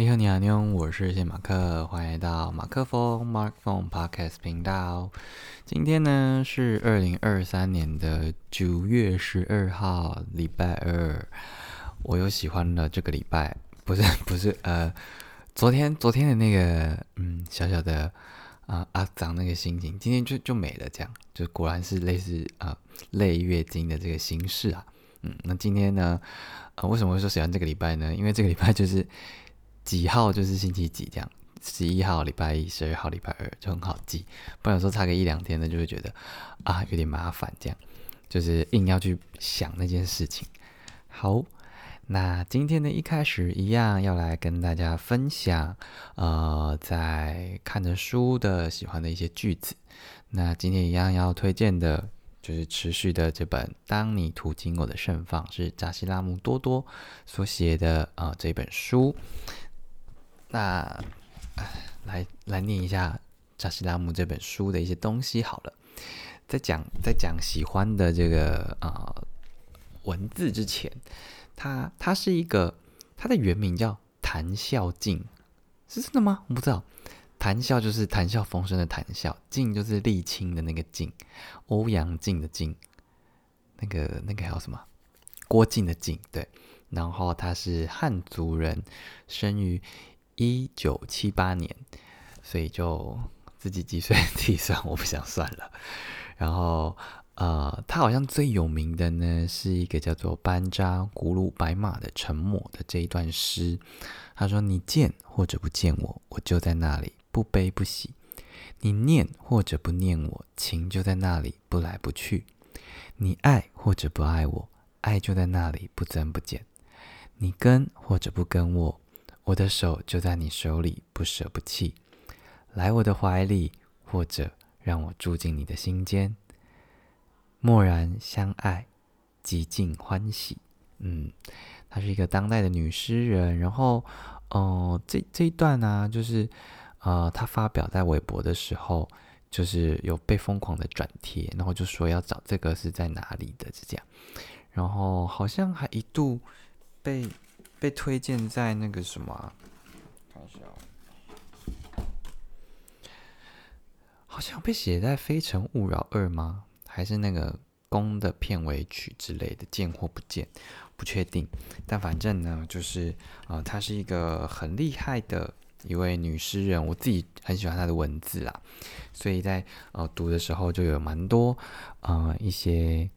你好，你好，你好，我是谢马克，欢迎来到马克风 Mark Phone Podcast 频道。今天呢是二零二三年的九月十二号，礼拜二。我又喜欢了这个礼拜，不是不是呃，昨天昨天的那个嗯小小的啊阿长那个心情，今天就就没了，这样就果然是类似啊类月经的这个形式啊。嗯，那今天呢，呃，为什么会说喜欢这个礼拜呢？因为这个礼拜就是。几号就是星期几这样，十一号礼拜一，十二号礼拜二就很好记。不然说差个一两天呢，就会觉得啊有点麻烦，这样就是硬要去想那件事情。好，那今天呢一开始一样要来跟大家分享，呃，在看着书的喜欢的一些句子。那今天一样要推荐的就是持续的这本《当你途经我的盛放》，是扎西拉姆多多所写的啊这本书。那来来念一下扎西拉姆这本书的一些东西好了。在讲在讲喜欢的这个啊文字之前，它它是一个它的原名叫谈笑静，是真的吗？我不知道。谈笑就是谈笑风生的谈笑，静就是沥青的那个静，欧阳靖的靖，那个那个还有什么？郭靖的靖，对。然后他是汉族人，生于。一九七八年，所以就自己几岁计算，我不想算了。然后，呃，他好像最有名的呢，是一个叫做“班扎古鲁白马的沉默”的这一段诗。他说：“你见或者不见我，我就在那里，不悲不喜；你念或者不念我，情就在那里，不来不去；你爱或者不爱我，爱就在那里，不增不减；你跟或者不跟我。”我的手就在你手里，不舍不弃，来我的怀里，或者让我住进你的心间，默然相爱，极尽欢喜。嗯，她是一个当代的女诗人。然后，哦，这这一段呢，就是呃，她发表在微博的时候，就是有被疯狂的转贴，然后就说要找这个是在哪里的，是这样。然后好像还一度被。被推荐在那个什么，看一下，好像被写在《非诚勿扰二》吗？还是那个《宫》的片尾曲之类的？见或不见，不确定。但反正呢，就是啊，她是一个很厉害的一位女诗人，我自己很喜欢她的文字啦，所以在呃读的时候就有蛮多呃一些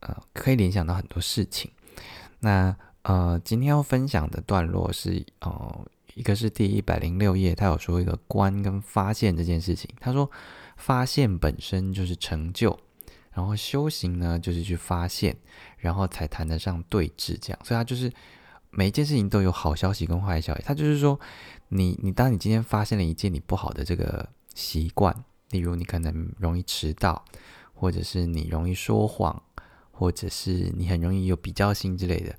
呃可以联想到很多事情。那呃，今天要分享的段落是，呃，一个是第一百零六页，他有说一个观跟发现这件事情。他说，发现本身就是成就，然后修行呢，就是去发现，然后才谈得上对峙这样。所以，他就是每一件事情都有好消息跟坏消息。他就是说，你你当你今天发现了一件你不好的这个习惯，例如你可能容易迟到，或者是你容易说谎，或者是你很容易有比较心之类的。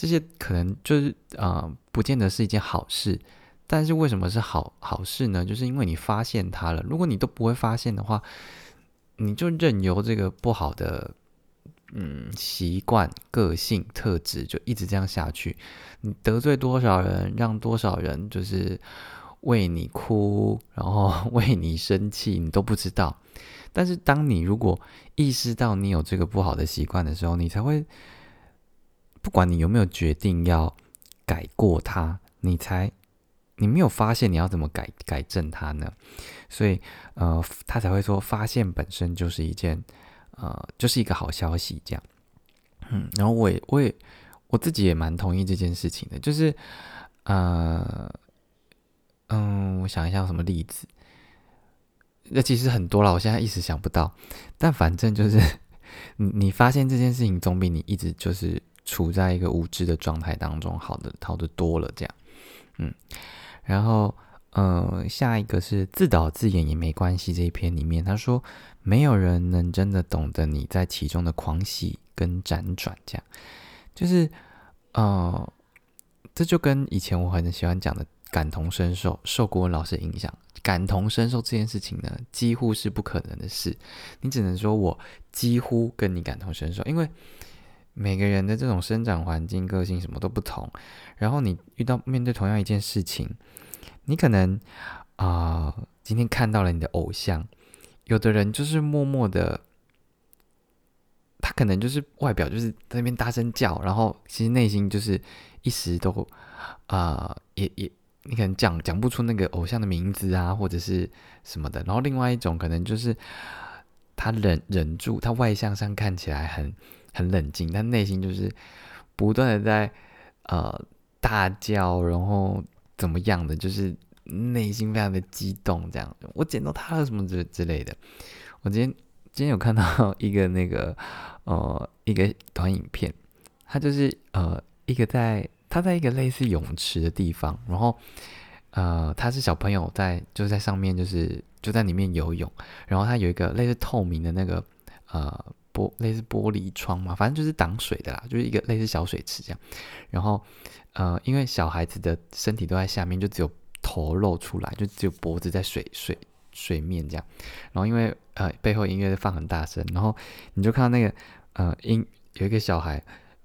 这些可能就是啊，不见得是一件好事。但是为什么是好好事呢？就是因为你发现它了。如果你都不会发现的话，你就任由这个不好的嗯习惯、个性、特质就一直这样下去。你得罪多少人，让多少人就是为你哭，然后 为你生气，你都不知道。但是当你如果意识到你有这个不好的习惯的时候，你才会。不管你有没有决定要改过它，你才你没有发现你要怎么改改正它呢？所以呃，他才会说发现本身就是一件呃，就是一个好消息这样。嗯，然后我也我也我自己也蛮同意这件事情的，就是呃嗯，我想一下什么例子，那其实很多了，我现在一时想不到。但反正就是 你你发现这件事情，总比你一直就是。处在一个无知的状态当中，好的好的多了，这样，嗯，然后，呃，下一个是自导自演也没关系这一篇里面，他说没有人能真的懂得你在其中的狂喜跟辗转，这样，就是，呃，这就跟以前我很喜欢讲的感同身受，受国文老师影响，感同身受这件事情呢，几乎是不可能的事，你只能说我几乎跟你感同身受，因为。每个人的这种生长环境、个性什么都不同，然后你遇到面对同样一件事情，你可能啊，今天看到了你的偶像，有的人就是默默的，他可能就是外表就是在那边大声叫，然后其实内心就是一时都啊，也也你可能讲讲不出那个偶像的名字啊，或者是什么的。然后另外一种可能就是他忍忍住，他外向上看起来很。很冷静，但内心就是不断的在呃大叫，然后怎么样的，就是内心非常的激动，这样。我捡到他了什么之之类的。我今天今天有看到一个那个呃一个短影片，他就是呃一个在他在一个类似泳池的地方，然后呃他是小朋友在就在上面就是就在里面游泳，然后他有一个类似透明的那个呃。类似玻璃窗嘛，反正就是挡水的啦，就是一个类似小水池这样。然后，呃，因为小孩子的身体都在下面，就只有头露出来，就只有脖子在水水水面这样。然后因为呃背后音乐放很大声，然后你就看到那个呃音有一个小孩，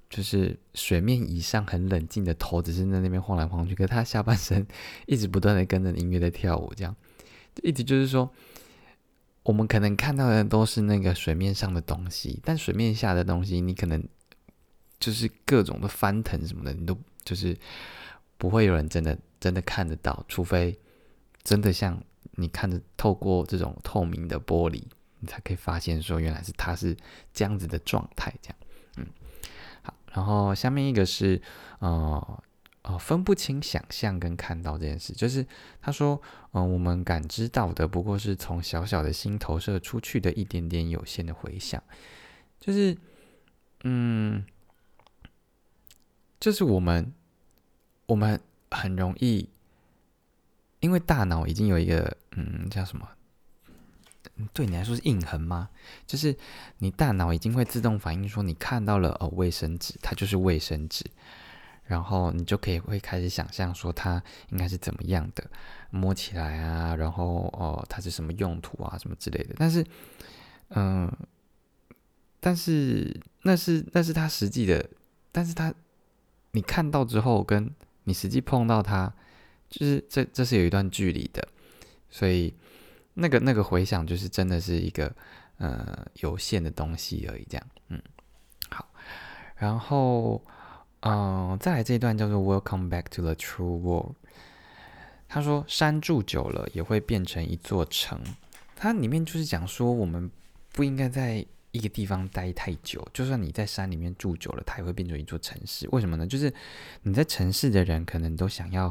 就是水面以上很冷静的头，只是在那边晃来晃去，可他下半身一直不断的跟着音乐在跳舞，这样，一直就是说。我们可能看到的都是那个水面上的东西，但水面下的东西，你可能就是各种的翻腾什么的，你都就是不会有人真的真的看得到，除非真的像你看着透过这种透明的玻璃，你才可以发现说原来是它是这样子的状态，这样，嗯，好，然后下面一个是呃。呃，分不清想象跟看到这件事，就是他说，嗯，我们感知到的不过是从小小的心投射出去的一点点有限的回响，就是，嗯，就是我们，我们很容易，因为大脑已经有一个，嗯，叫什么？对你来说是印痕吗？就是你大脑已经会自动反应说，你看到了哦，卫生纸，它就是卫生纸。然后你就可以会开始想象说它应该是怎么样的，摸起来啊，然后哦它是什么用途啊，什么之类的。但是，嗯，但是那是那是它实际的，但是它你看到之后，跟你实际碰到它，就是这这是有一段距离的，所以那个那个回想就是真的是一个呃有限的东西而已，这样，嗯，好，然后。嗯，再来这一段叫做 “Welcome back to the true world”。他说：“山住久了也会变成一座城。”它里面就是讲说，我们不应该在一个地方待太久。就算你在山里面住久了，它也会变成一座城市。为什么呢？就是你在城市的人可能都想要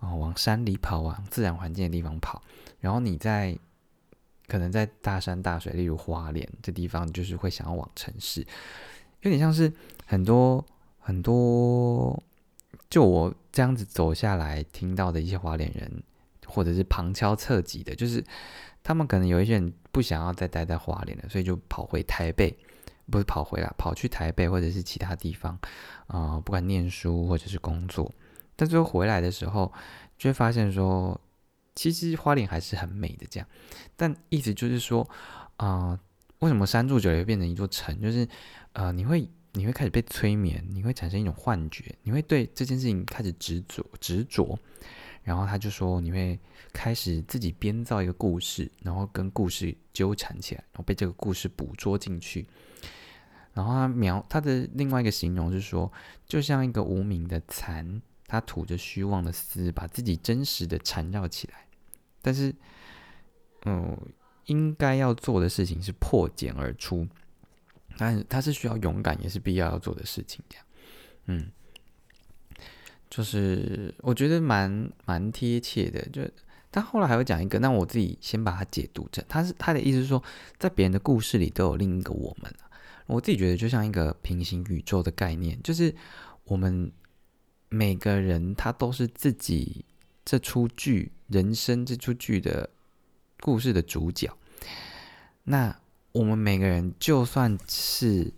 啊往山里跑，往自然环境的地方跑。然后你在可能在大山大水，例如花莲这地方，就是会想要往城市。有点像是很多。很多，就我这样子走下来听到的一些花莲人，或者是旁敲侧击的，就是他们可能有一些人不想要再待在花莲了，所以就跑回台北，不是跑回来，跑去台北或者是其他地方啊，不管念书或者是工作，但最后回来的时候，就会发现说，其实花莲还是很美的。这样，但意思就是说，啊，为什么山住久了变成一座城？就是呃，你会。你会开始被催眠，你会产生一种幻觉，你会对这件事情开始执着执着，然后他就说你会开始自己编造一个故事，然后跟故事纠缠起来，然后被这个故事捕捉进去。然后他描他的另外一个形容是说，就像一个无名的蚕，它吐着虚妄的丝，把自己真实的缠绕起来。但是，嗯，应该要做的事情是破茧而出。但他是需要勇敢，也是必要要做的事情，这样，嗯，就是我觉得蛮蛮贴切的。就他后来还会讲一个，那我自己先把它解读成，他是他的意思是说，在别人的故事里都有另一个我们我自己觉得就像一个平行宇宙的概念，就是我们每个人他都是自己这出剧人生这出剧的故事的主角，那。我们每个人，就算是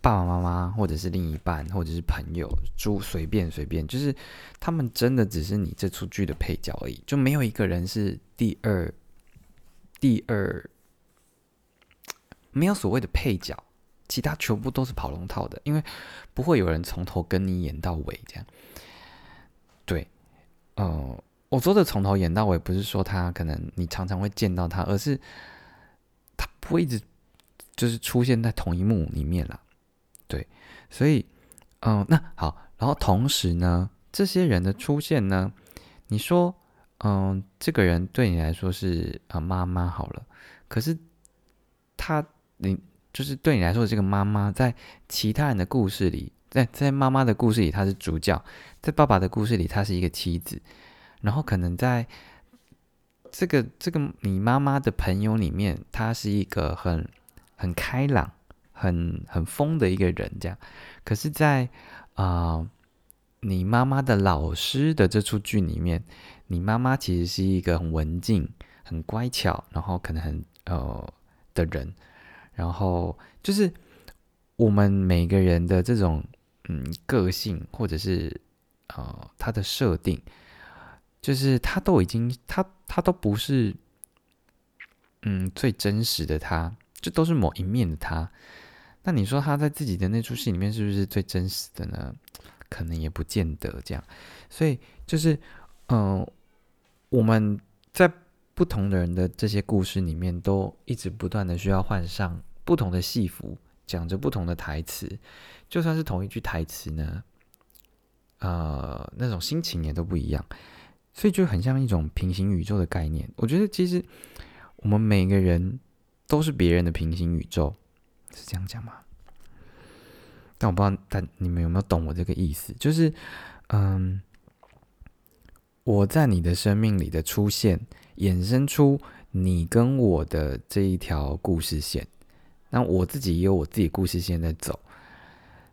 爸爸妈妈，或者是另一半，或者是朋友，就随便随便，就是他们真的只是你这出剧的配角而已，就没有一个人是第二，第二，没有所谓的配角其他全部都是跑龙套的，因为不会有人从头跟你演到尾这样。对，呃，我说的从头演到尾，不是说他可能你常常会见到他，而是他不会一直就是出现在同一幕里面啦。对，所以，嗯，那好，然后同时呢，这些人的出现呢，你说，嗯，这个人对你来说是啊妈妈好了，可是他你。就是对你来说，这个妈妈在其他人的故事里，在在妈妈的故事里，她是主角；在爸爸的故事里，她是一个妻子。然后可能在这个这个你妈妈的朋友里面，他是一个很很开朗、很很疯的一个人，这样。可是，在啊你妈妈的老师的这出剧里面，你妈妈其实是一个很文静、很乖巧，然后可能很呃的人。然后就是我们每个人的这种嗯个性，或者是呃他的设定，就是他都已经他他都不是嗯最真实的他，这都是某一面的他。那你说他在自己的那出戏里面是不是最真实的呢？可能也不见得这样。所以就是嗯我们在不同的人的这些故事里面，都一直不断的需要换上。不同的戏服讲着不同的台词，就算是同一句台词呢，呃，那种心情也都不一样，所以就很像一种平行宇宙的概念。我觉得其实我们每个人都是别人的平行宇宙，是这样讲吗？但我不知道，但你们有没有懂我这个意思？就是，嗯，我在你的生命里的出现，衍生出你跟我的这一条故事线。那我自己也有我自己故事线在走，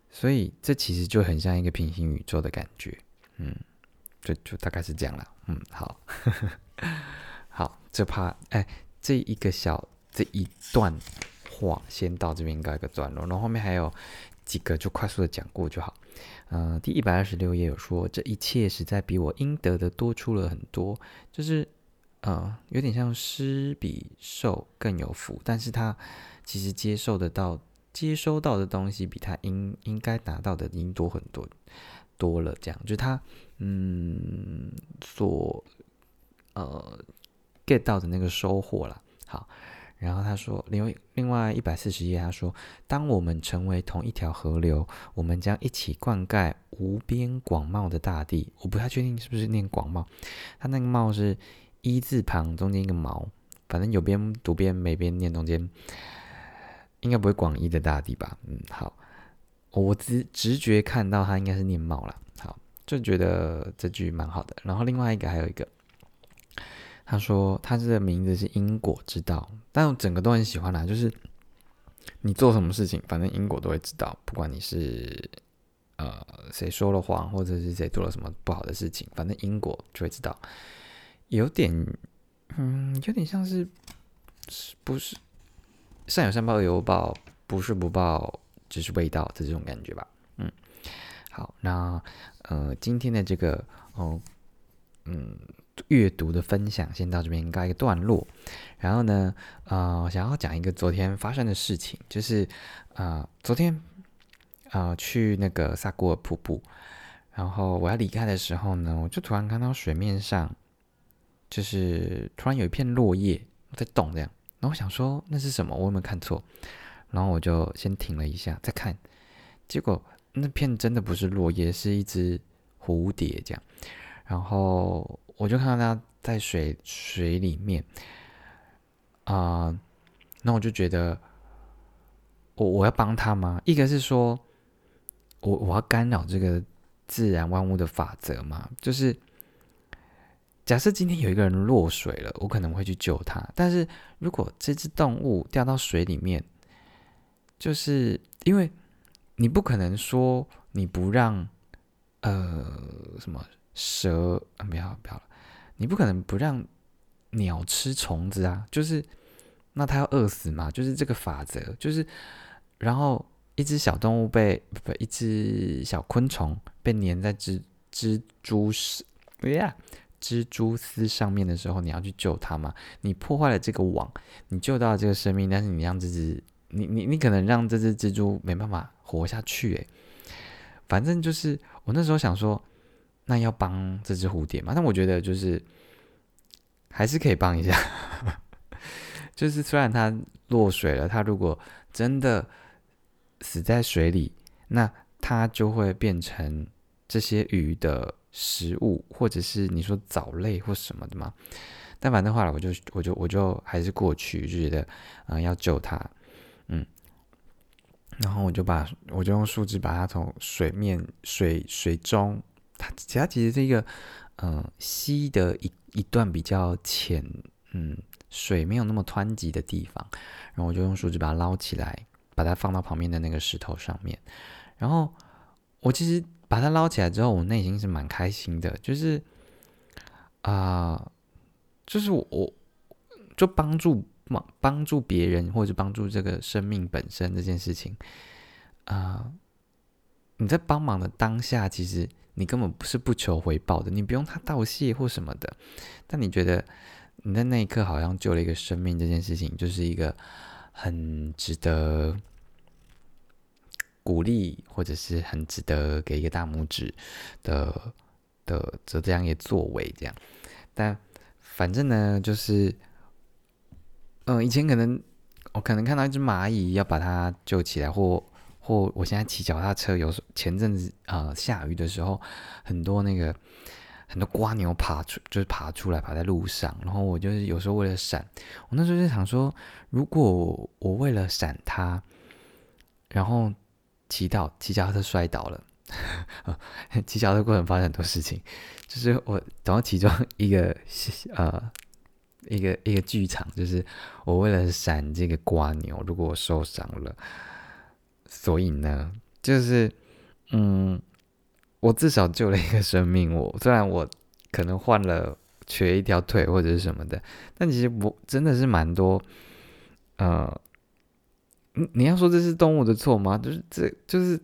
所以这其实就很像一个平行宇宙的感觉，嗯，就就大概是这样了，嗯，好，好，这怕哎，这一个小这一段话先到这边告一个段落，然后后面还有几个就快速的讲过就好，呃，第一百二十六页有说这一切实在比我应得的多出了很多，就是呃，有点像施比受更有福，但是他。其实接受得到、接收到的东西，比他应应该拿到的应多很多多了。这样，就他嗯所呃 get 到的那个收获了。好，然后他说，另外另外一百四十页，他说，当我们成为同一条河流，我们将一起灌溉无边广袤的大地。我不太确定是不是念广袤，他那个袤是一字旁中间一个毛，反正有边读边没边念中间。应该不会广义的大地吧？嗯，好，我直直觉看到他应该是念猫了，好，就觉得这句蛮好的。然后另外一个还有一个，他说他这个名字是因果之道，但我整个都很喜欢啦，就是你做什么事情，反正因果都会知道，不管你是呃谁说了谎，或者是谁做了什么不好的事情，反正因果就会知道。有点，嗯，有点像是是不是？善有善报，恶有恶报，不是不报，只是味道的这种感觉吧。嗯，好，那呃，今天的这个哦，嗯，阅读的分享先到这边告一个段落。然后呢，呃，想要讲一个昨天发生的事情，就是啊，昨天啊去那个萨古尔瀑布，然后我要离开的时候呢，我就突然看到水面上就是突然有一片落叶在动，这样。然后我想说那是什么？我有没有看错？然后我就先停了一下，再看，结果那片真的不是落叶，是一只蝴蝶这样。然后我就看到它在水水里面啊，那我就觉得我我要帮它吗？一个是说我我要干扰这个自然万物的法则嘛，就是。假设今天有一个人落水了，我可能会去救他。但是如果这只动物掉到水里面，就是因为你不可能说你不让呃什么蛇啊不要不要了，你不可能不让鸟吃虫子啊，就是那它要饿死嘛，就是这个法则，就是然后一只小动物被不一只小昆虫被粘在蜘蜘蛛丝，哎呀。蜘蛛丝上面的时候，你要去救它吗？你破坏了这个网，你救到了这个生命，但是你让这只你你你可能让这只蜘蛛没办法活下去，诶，反正就是我那时候想说，那要帮这只蝴蝶嘛？但我觉得就是还是可以帮一下，就是虽然它落水了，它如果真的死在水里，那它就会变成这些鱼的食物，或者是你说藻类或什么的嘛。但反正后来我就我就我就还是过去，就觉得嗯要救它，然后我就把我就用树枝把它从水面水水中，它其它其实是一个嗯溪的一一段比较浅嗯水没有那么湍急的地方，然后我就用树枝把它捞起来，把它放到旁边的那个石头上面，然后我其实把它捞起来之后，我内心是蛮开心的，就是啊。就是我，就帮助帮帮助别人，或者帮助这个生命本身这件事情，啊，你在帮忙的当下，其实你根本不是不求回报的，你不用他道谢或什么的，但你觉得你在那一刻好像救了一个生命，这件事情就是一个很值得鼓励，或者是很值得给一个大拇指的的这这样一个作为，这样，但。反正呢，就是，嗯，以前可能我可能看到一只蚂蚁要把它救起来，或或我现在骑脚踏车，有时前阵子啊下雨的时候，很多那个很多瓜牛爬出，就是爬出来爬在路上，然后我就是有时候为了闪，我那时候就想说，如果我为了闪它，然后骑到骑脚踏车摔倒了。骑脚的过程发生很多事情，就是我等到其中一个呃一个一个剧场，就是我为了闪这个瓜牛，如果我受伤了，所以呢，就是嗯，我至少救了一个生命。我虽然我可能换了瘸一条腿或者是什么的，但其实我真的是蛮多呃，你你要说这是动物的错吗？就是这就是。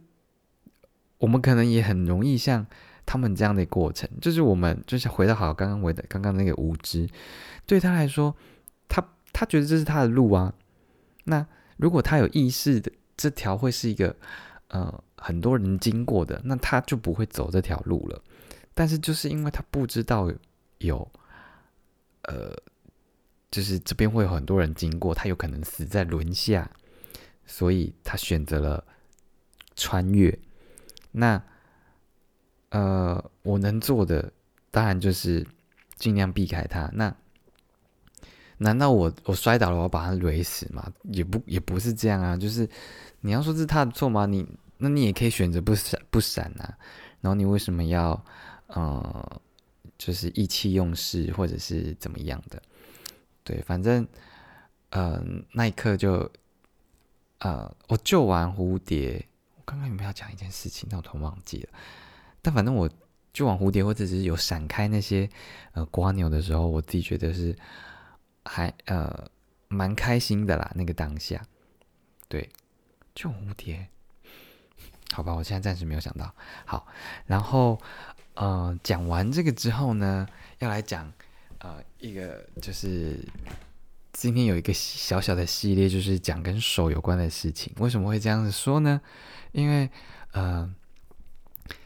我们可能也很容易像他们这样的过程，就是我们就是回到好刚刚回的刚刚那个无知，对他来说，他他觉得这是他的路啊。那如果他有意识的，这条会是一个呃很多人经过的，那他就不会走这条路了。但是就是因为他不知道有呃，就是这边会有很多人经过，他有可能死在轮下，所以他选择了穿越。那，呃，我能做的当然就是尽量避开它。那，难道我我摔倒了，我把它勒死吗？也不也不是这样啊。就是你要说是他的错吗？你那你也可以选择不闪不闪啊。然后你为什么要呃，就是意气用事或者是怎么样的？对，反正呃那一刻就呃我救完蝴蝶。我刚刚有没有要讲一件事情？但我突然忘记了。但反正我就往蝴蝶，或者只是有闪开那些呃瓜牛的时候，我自己觉得是还呃蛮开心的啦。那个当下，对，就蝴蝶，好吧，我现在暂时没有想到。好，然后呃讲完这个之后呢，要来讲呃一个就是今天有一个小小的系列，就是讲跟手有关的事情。为什么会这样子说呢？因为，呃，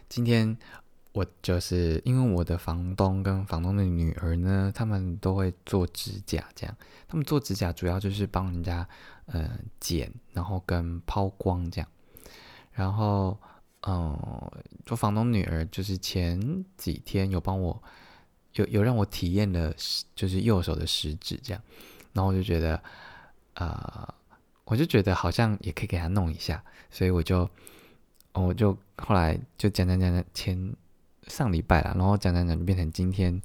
今天我就是因为我的房东跟房东的女儿呢，他们都会做指甲，这样。他们做指甲主要就是帮人家，呃，剪，然后跟抛光这样。然后，嗯，做房东女儿就是前几天有帮我，有有让我体验了，就是右手的食指这样。然后我就觉得，啊。我就觉得好像也可以给他弄一下，所以我就，我就后来就讲讲讲讲，前上礼拜了，然后讲讲讲就变成今天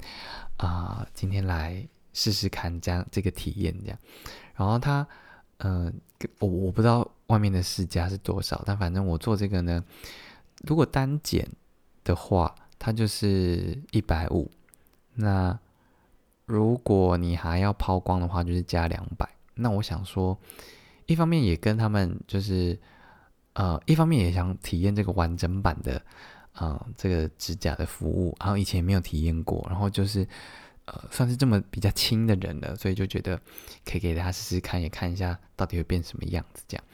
啊，今天来试试看这样这个体验这样，然后他，嗯，我我不知道外面的市价是多少，但反正我做这个呢，如果单剪的话，它就是一百五，那如果你还要抛光的话，就是加两百，那我想说。一方面也跟他们就是，呃，一方面也想体验这个完整版的，呃，这个指甲的服务，然后以前也没有体验过，然后就是，呃算是这么比较轻的人了，所以就觉得可以给大家试试看，也看一下到底会变什么样子这样。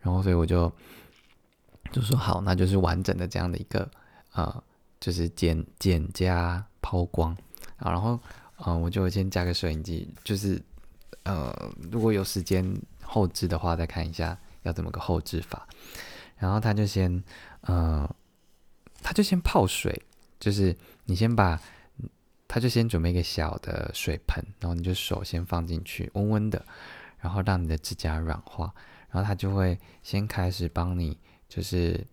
然后所以我就就说好，那就是完整的这样的一个呃，就是剪剪加抛光啊，然后嗯，我就先加个摄影机，就是呃，如果有时间后置的话，再看一下要怎么个后置法。然后他就先呃，他就先泡水，就是你先把，他就先准备一个小的水盆，然后你就手先放进去，温温的，然后让你的指甲软化，然后他就会先开始帮你。就是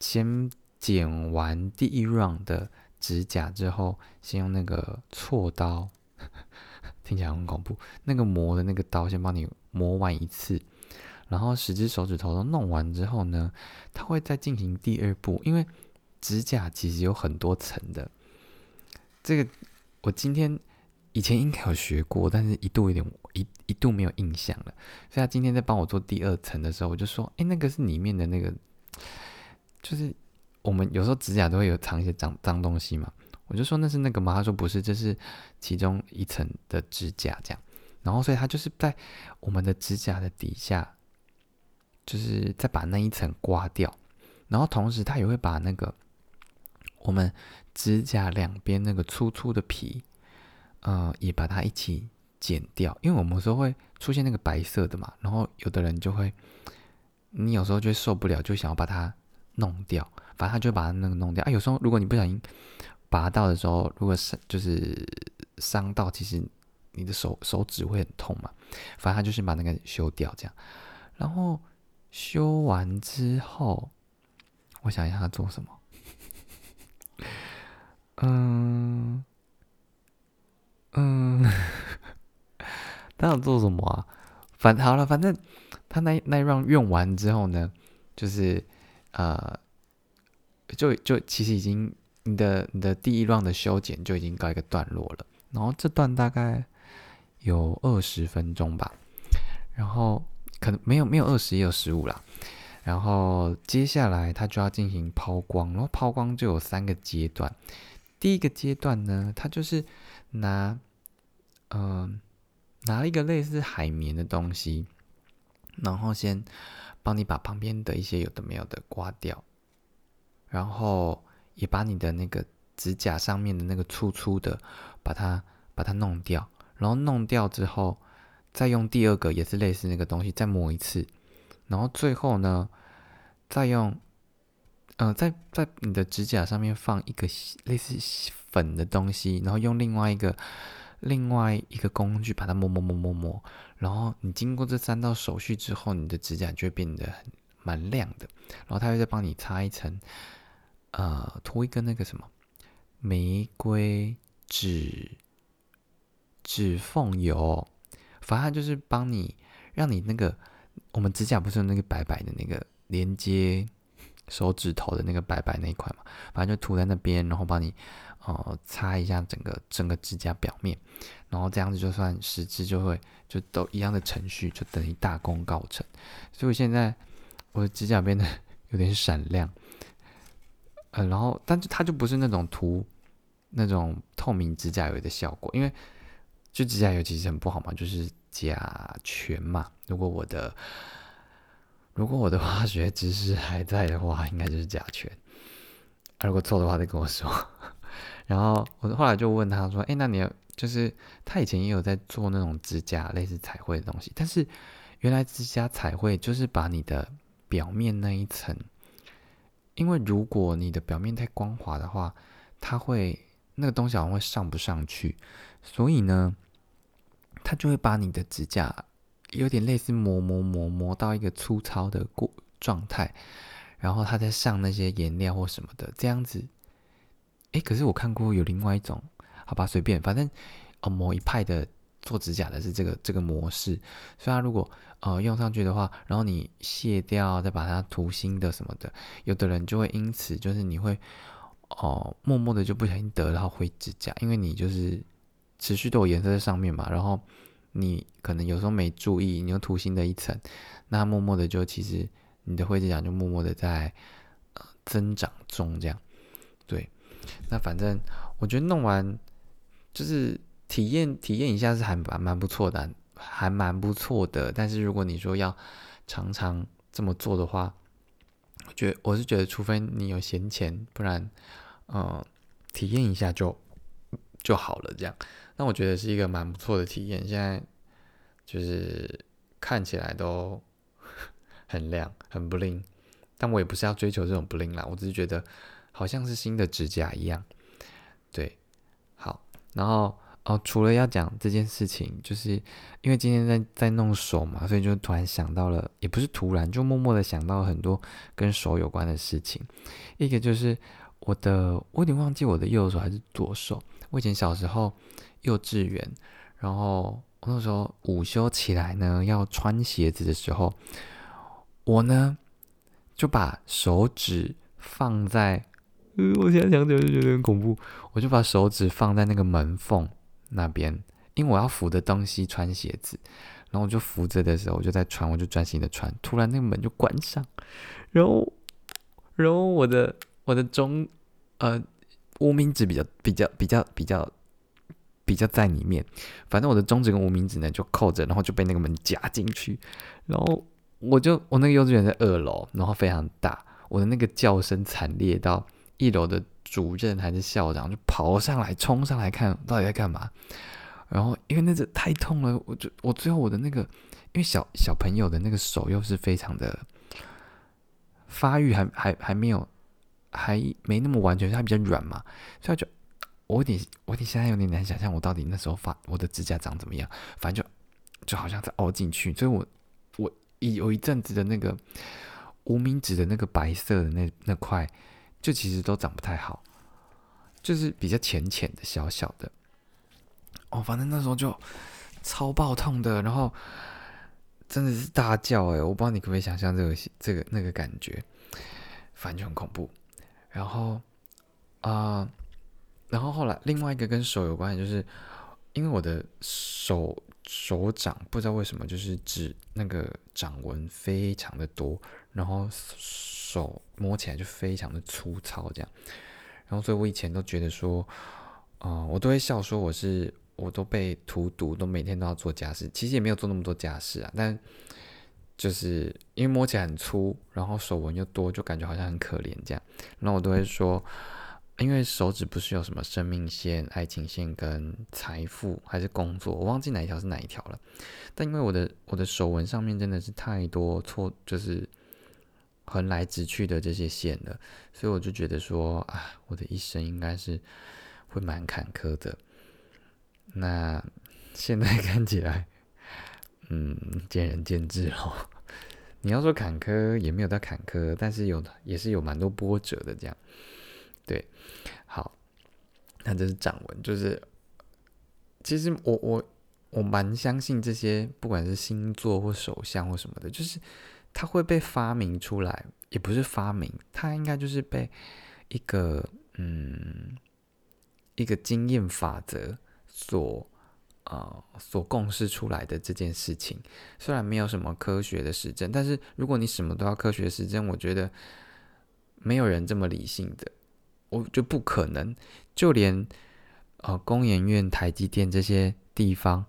先剪完第一 round 的指甲之后，先用那个锉刀，听起来很恐怖。那个磨的那个刀先帮你磨完一次，然后十只手指头都弄完之后呢，他会再进行第二步。因为指甲其实有很多层的，这个我今天以前应该有学过，但是一度有点一。一度没有印象了，所以他今天在帮我做第二层的时候，我就说：“哎，那个是里面的那个，就是我们有时候指甲都会有藏一些脏脏东西嘛。”我就说：“那是那个吗？”他说：“不是，这是其中一层的指甲这样。”然后，所以他就是在我们的指甲的底下，就是再把那一层刮掉，然后同时他也会把那个我们指甲两边那个粗粗的皮，呃，也把它一起。剪掉，因为我们有时候会出现那个白色的嘛，然后有的人就会，你有时候就受不了，就想要把它弄掉，反正他就把它那个弄掉啊。有时候如果你不小心拔到的时候，如果是就是伤到，其实你的手手指会很痛嘛。反正他就是把那个修掉这样，然后修完之后，我想一下他做什么，嗯 嗯。他要做什么啊？反好了，反正他那那一段用完之后呢，就是呃，就就其实已经你的你的第一段的修剪就已经告一个段落了。然后这段大概有二十分钟吧，然后可能没有没有二十也有十五啦。然后接下来他就要进行抛光，然后抛光就有三个阶段。第一个阶段呢，他就是拿嗯。拿一个类似海绵的东西，然后先帮你把旁边的一些有的没有的刮掉，然后也把你的那个指甲上面的那个粗粗的把它把它弄掉，然后弄掉之后，再用第二个也是类似那个东西再磨一次，然后最后呢，再用，嗯，在在你的指甲上面放一个类似粉的东西，然后用另外一个。另外一个工具把它磨磨磨磨磨，然后你经过这三道手续之后，你的指甲就会变得很蛮亮的。然后它会再帮你擦一层，呃，涂一个那个什么玫瑰指指缝油，反正就是帮你让你那个我们指甲不是有那个白白的那个连接手指头的那个白白那一块嘛，反正就涂在那边，然后帮你。哦，擦一下整个整个指甲表面，然后这样子就算十支就会就都一样的程序，就等于大功告成。所以我现在我的指甲变得 有点闪亮，呃，然后但是它就不是那种涂那种透明指甲油的效果，因为就指甲油其实很不好嘛，就是甲醛嘛。如果我的如果我的化学知识还在的话，应该就是甲醛。如果错的话，再跟我说。然后我后来就问他说：“哎，那你就是他以前也有在做那种指甲类似彩绘的东西，但是原来指甲彩绘就是把你的表面那一层，因为如果你的表面太光滑的话，它会那个东西好像会上不上去，所以呢，他就会把你的指甲有点类似磨磨磨磨到一个粗糙的过状态，然后他再上那些颜料或什么的，这样子。”哎，可是我看过有另外一种，好吧，随便，反正哦，某一派的做指甲的是这个这个模式，所以它如果呃用上去的话，然后你卸掉，再把它涂新的什么的，有的人就会因此就是你会哦默默的就不小心得到灰指甲，因为你就是持续都有颜色在上面嘛，然后你可能有时候没注意，你又涂新的一层，那默默的就其实你的灰指甲就默默的在增长中，这样对。那反正我觉得弄完就是体验体验一下是还蛮蛮不错的，还蛮不错的。但是如果你说要常常这么做的话，我觉得我是觉得，除非你有闲钱，不然，嗯，体验一下就就好了。这样，那我觉得是一个蛮不错的体验。现在就是看起来都很亮，很不灵，但我也不是要追求这种不灵啦，我只是觉得好像是新的指甲一样。对，好，然后哦，除了要讲这件事情，就是因为今天在在弄手嘛，所以就突然想到了，也不是突然，就默默的想到很多跟手有关的事情。一个就是我的，我有点忘记我的右手还是左手。我以前小时候幼稚园，然后我那时候午休起来呢，要穿鞋子的时候，我呢就把手指放在。我现在想起来就觉得很恐怖。我就把手指放在那个门缝那边，因为我要扶着东西穿鞋子。然后我就扶着的时候，我就在穿，我就专心的穿。突然那个门就关上，然后，然后我的我的中呃无名指比较比较比较比较比较在里面，反正我的中指跟无名指呢就扣着，然后就被那个门夹进去。然后我就我那个幼稚园在二楼，然后非常大，我的那个叫声惨烈到。一楼的主任还是校长就跑上来，冲上来看到底在干嘛。然后因为那只太痛了，我就我最后我的那个，因为小小朋友的那个手又是非常的发育还还还没有还没那么完全，它比较软嘛，所以就我有点我有点现在有点难想象我到底那时候发我的指甲长怎么样，反正就就好像在凹进去，所以我我一有一阵子的那个无名指的那个白色的那那块。就其实都长不太好，就是比较浅浅的、小小的。哦，反正那时候就超爆痛的，然后真的是大叫哎！我不知道你可不可以想象这个、这个、那个感觉，反正就很恐怖。然后啊，然后后来另外一个跟手有关的，就是因为我的手手掌不知道为什么就是指那个掌纹非常的多，然后。手摸起来就非常的粗糙，这样，然后所以我以前都觉得说，啊，我都会笑说我是，我都被荼毒，都每天都要做家事，其实也没有做那么多家事啊，但就是因为摸起来很粗，然后手纹又多，就感觉好像很可怜这样，然后我都会说，因为手指不是有什么生命线、爱情线跟财富还是工作，我忘记哪一条是哪一条了，但因为我的我的手纹上面真的是太多错，就是。横来直去的这些线的，所以我就觉得说啊，我的一生应该是会蛮坎坷的。那现在 看起来，嗯，见仁见智咯。你要说坎坷也没有到坎坷，但是有也是有蛮多波折的这样。对，好，那这是掌纹，就是其实我我我蛮相信这些，不管是星座或手相或什么的，就是。它会被发明出来，也不是发明，它应该就是被一个嗯一个经验法则所呃所共识出来的这件事情。虽然没有什么科学的实证，但是如果你什么都要科学实证，我觉得没有人这么理性的，我就不可能。就连呃工研院、台积电这些地方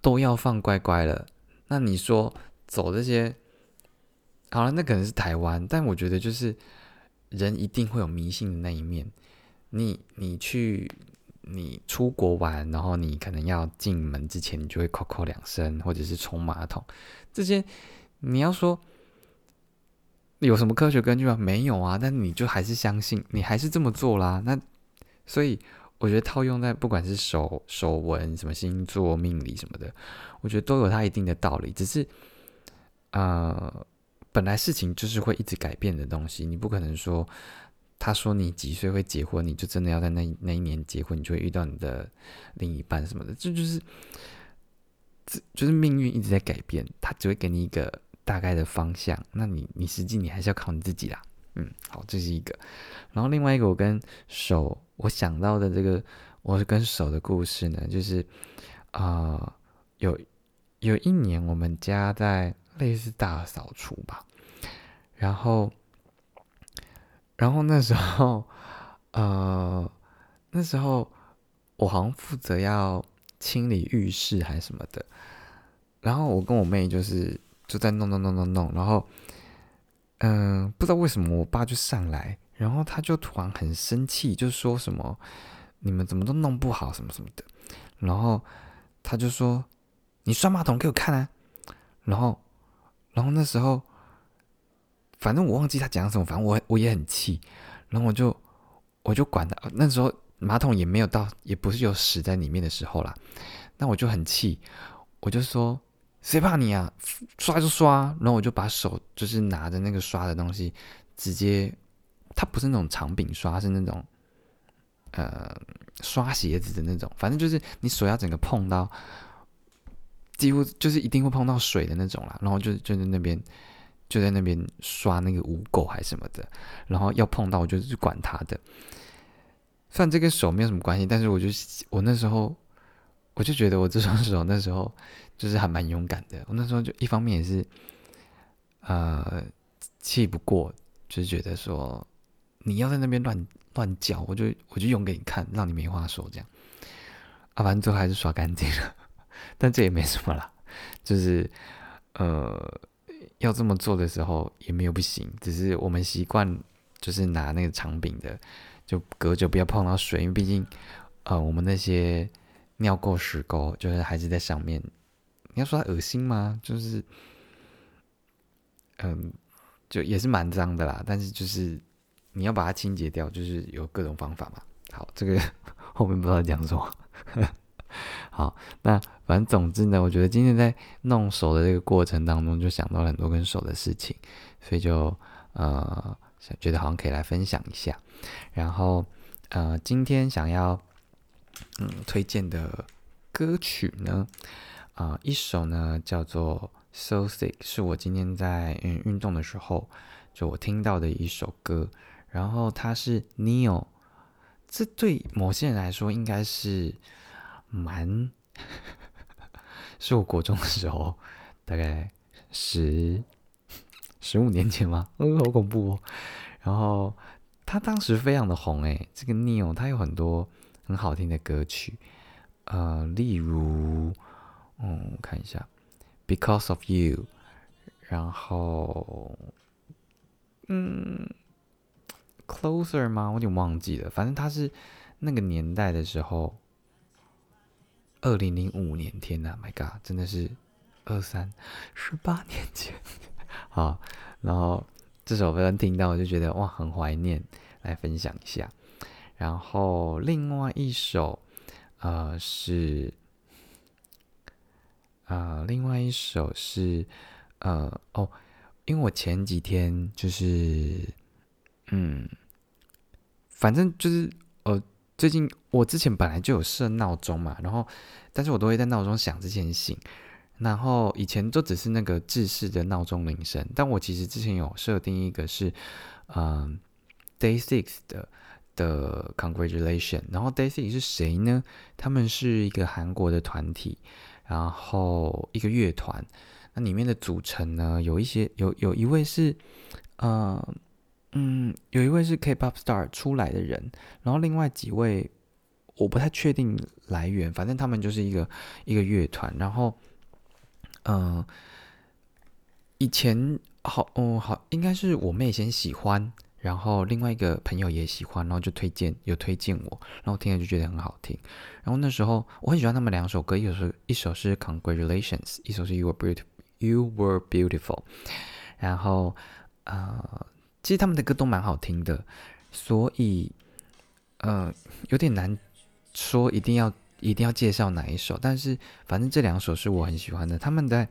都要放乖乖了，那你说？走这些好了，那可能是台湾，但我觉得就是人一定会有迷信的那一面。你你去你出国玩，然后你可能要进门之前，你就会扣扣两声，或者是冲马桶。这些你要说有什么科学根据吗？没有啊，但你就还是相信，你还是这么做啦。那所以我觉得套用在不管是手手纹、什么星座、命理什么的，我觉得都有它一定的道理，只是。呃，本来事情就是会一直改变的东西，你不可能说，他说你几岁会结婚，你就真的要在那那一年结婚，你就会遇到你的另一半什么的，这就是，这就是命运一直在改变，他只会给你一个大概的方向，那你你实际你还是要靠你自己啦。嗯，好，这是一个，然后另外一个我跟手我想到的这个，我跟手的故事呢，就是啊，有有一年我们家在。类似大扫除吧，然后，然后那时候，呃，那时候我好像负责要清理浴室还是什么的，然后我跟我妹就是就在弄弄弄弄弄，然后嗯，不知道为什么我爸就上来，然后他就突然很生气，就说什么你们怎么都弄不好什么什么的，然后他就说你刷马桶给我看啊，然后然后那时候反正我忘记他讲什么，反正我我也很气，然后我就我就管他，那时候。马桶也没有到，也不是有屎在里面的时候啦。那我就很气，我就说：“谁怕你啊？刷就刷。”然后我就把手就是拿着那个刷的东西，直接，它不是那种长柄刷，是那种呃刷鞋子的那种。反正就是你手要整个碰到，几乎就是一定会碰到水的那种啦。然后就就在那边就在那边刷那个污垢还是什么的。然后要碰到，我就是管他的。虽然这个手没有什么关系，但是我就我那时候我就觉得我这双手那时候就是还蛮勇敢的。我那时候就一方面也是呃气不过，就是觉得说你要在那边乱乱叫，我就我就用给你看，让你没话说这样。啊，反正最后还是刷干净了，但这也没什么啦，就是呃要这么做的时候也没有不行，只是我们习惯就是拿那个长柄的。就隔着不要碰到水，因为毕竟，呃，我们那些尿垢、屎垢，就是还是在上面。你要说它恶心吗？就是，嗯，就也是蛮脏的啦。但是就是你要把它清洁掉，就是有各种方法嘛。好，这个 后面不知道讲什么。好，那反正总之呢，我觉得今天在弄手的这个过程当中，就想到了很多跟手的事情，所以就呃。觉得好像可以来分享一下，然后呃，今天想要嗯推荐的歌曲呢，啊，一首呢叫做《So Sick》，是我今天在嗯运动的时候就我听到的一首歌，然后它是 Neil，这对某些人来说应该是蛮，是我国中的时候，大概十。十五年前吗？嗯，好恐怖哦。然后他当时非常的红诶，这个 Neil 他有很多很好听的歌曲，呃，例如，嗯，看一下，Because of You，然后，嗯，Closer 吗？我有点忘记了。反正他是那个年代的时候，二零零五年，天呐 m y God，真的是二三十八年前。好，然后这首歌听到我就觉得哇，很怀念，来分享一下。然后另外一首，呃，是，呃，另外一首是，呃，哦，因为我前几天就是，嗯，反正就是，呃，最近我之前本来就有设闹钟嘛，然后，但是我都会在闹钟响之前醒。然后以前都只是那个制式的闹钟铃声，但我其实之前有设定一个是，嗯，Day Six 的的 Congratulation。然后 Day Six 是谁呢？他们是一个韩国的团体，然后一个乐团。那里面的组成呢，有一些有有一位是，呃，嗯，嗯有一位是 K-pop star 出来的人，然后另外几位我不太确定来源，反正他们就是一个一个乐团，然后。嗯，以前好，哦，好，应该是我妹先喜欢，然后另外一个朋友也喜欢，然后就推荐，有推荐我，然后听了就觉得很好听。然后那时候我很喜欢他们两首歌，一首是一首是 Congratulations，一首是 You Were Beautiful，You Were Beautiful。然后呃，其实他们的歌都蛮好听的，所以呃有点难说一定要。一定要介绍哪一首？但是反正这两首是我很喜欢的。他们在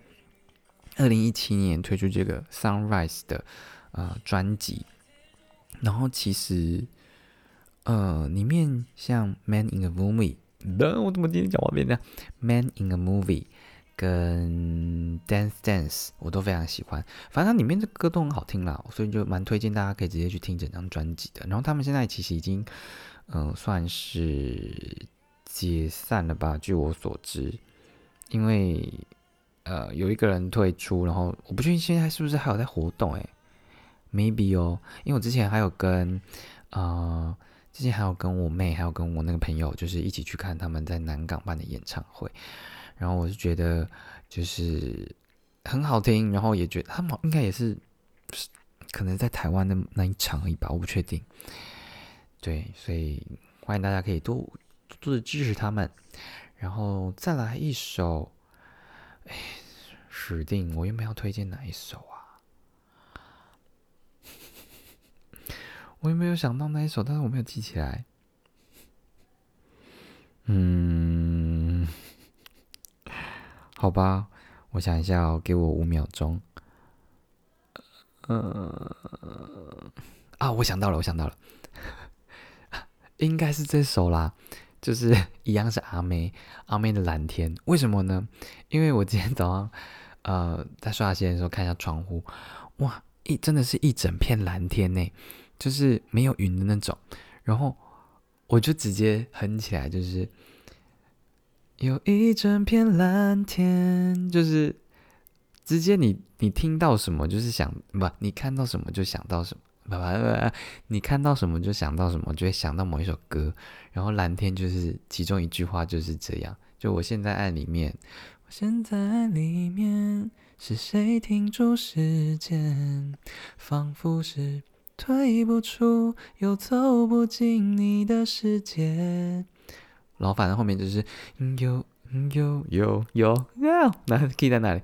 二零一七年推出这个 Sunrise 的呃专辑，然后其实呃里面像 Man in a Movie，我怎么今天讲话变这样？Man in a Movie 跟 Dance Dance 我都非常喜欢。反正它里面的歌都很好听啦，所以就蛮推荐大家可以直接去听整张专辑的。然后他们现在其实已经嗯算是。解散了吧？据我所知，因为呃有一个人退出，然后我不确定现在是不是还有在活动诶 m a y b e 哦，因为我之前还有跟呃之前还有跟我妹，还有跟我那个朋友，就是一起去看他们在南港办的演唱会。然后我是觉得就是很好听，然后也觉得他们应该也是可能在台湾的那一场而已吧，我不确定。对，所以欢迎大家可以多多的支持他们。然后再来一首，哎，指定我原本要推荐哪一首啊？我也没有想到那一首，但是我没有记起来。嗯，好吧，我想一下哦，给我五秒钟。呃，啊，我想到了，我想到了，应该是这首啦。就是 一样是阿妹，阿妹的蓝天，为什么呢？因为我今天早上，呃，在刷牙的时候看一下窗户，哇，一真的是一整片蓝天呢，就是没有云的那种，然后我就直接哼起来，就是有一整片蓝天，就是直接你你听到什么就是想不，你看到什么就想到什么。不不不，你看到什么就想到什么，就会想到某一首歌。然后蓝天就是其中一句话，就是这样。就我现在爱里面，我现在爱里面是谁停住时间？仿佛是退不出又走不进你的世界。然后反正后面就是有有有有，那 key 在哪里？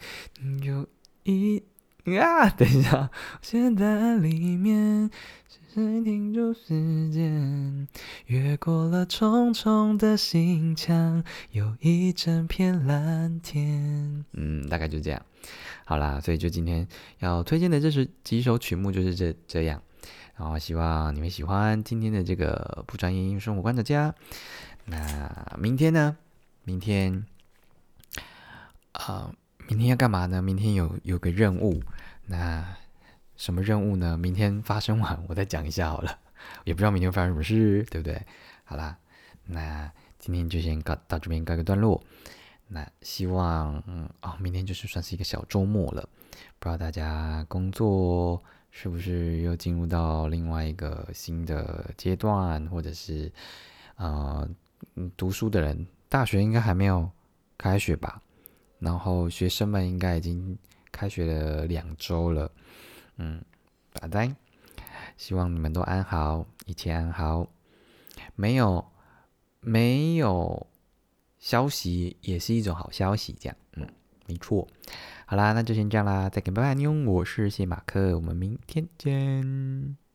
有一。啊！等一下，现在里面是谁停住时间？越过了重重的心墙，有一整片蓝天。嗯，大概就这样。好啦，所以就今天要推荐的这是几首曲目，就是这这样。然后希望你们喜欢今天的这个不专业生活观察家。那明天呢？明天啊。明天要干嘛呢？明天有有个任务，那什么任务呢？明天发生完我再讲一下好了，也不知道明天发生什么事，对不对？好啦，那今天就先告到这边告个段落。那希望嗯哦，明天就是算是一个小周末了，不知道大家工作是不是又进入到另外一个新的阶段，或者是呃嗯读书的人，大学应该还没有开学吧？然后学生们应该已经开学了两周了，嗯，拜拜，希望你们都安好，一切安好，没有没有消息也是一种好消息，这样，嗯，没错，好啦，那就先这样啦，再见，拜拜，妞，我是谢马克，我们明天见。